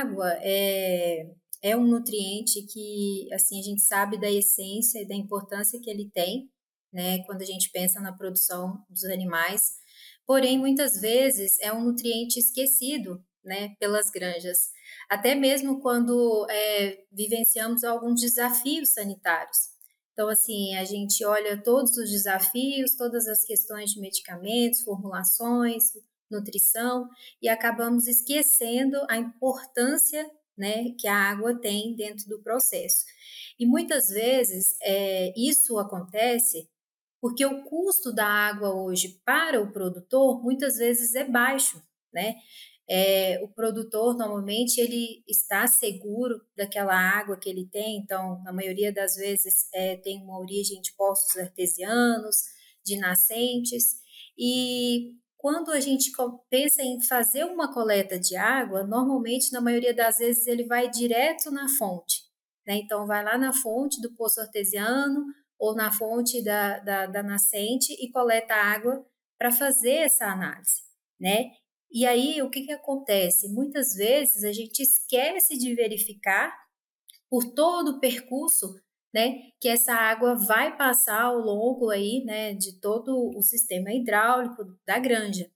água é, é um nutriente que, assim, a gente sabe da essência e da importância que ele tem, né, quando a gente pensa na produção dos animais. Porém, muitas vezes é um nutriente esquecido, né, pelas granjas. Até mesmo quando é, vivenciamos alguns desafios sanitários. Então, assim, a gente olha todos os desafios, todas as questões de medicamentos, formulações, nutrição e acabamos esquecendo a importância né, que a água tem dentro do processo. E muitas vezes é, isso acontece porque o custo da água hoje para o produtor muitas vezes é baixo, né? É, o produtor normalmente ele está seguro daquela água que ele tem, então na maioria das vezes é, tem uma origem de poços artesianos, de nascentes e quando a gente pensa em fazer uma coleta de água, normalmente, na maioria das vezes, ele vai direto na fonte. Né? Então, vai lá na fonte do poço artesiano ou na fonte da, da, da nascente e coleta água para fazer essa análise. Né? E aí, o que, que acontece? Muitas vezes a gente esquece de verificar por todo o percurso né, que essa água vai passar ao longo aí, né, de todo o sistema hidráulico da granja.